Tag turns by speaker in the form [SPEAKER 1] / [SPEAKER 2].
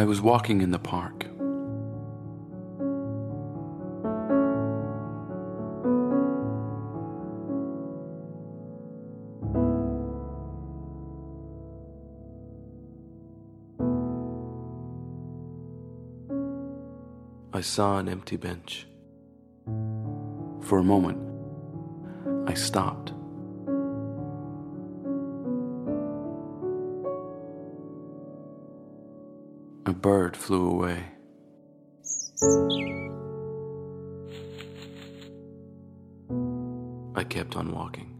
[SPEAKER 1] I was walking in the park. I saw an empty bench. For a moment, I stopped. A bird flew away. I kept on walking.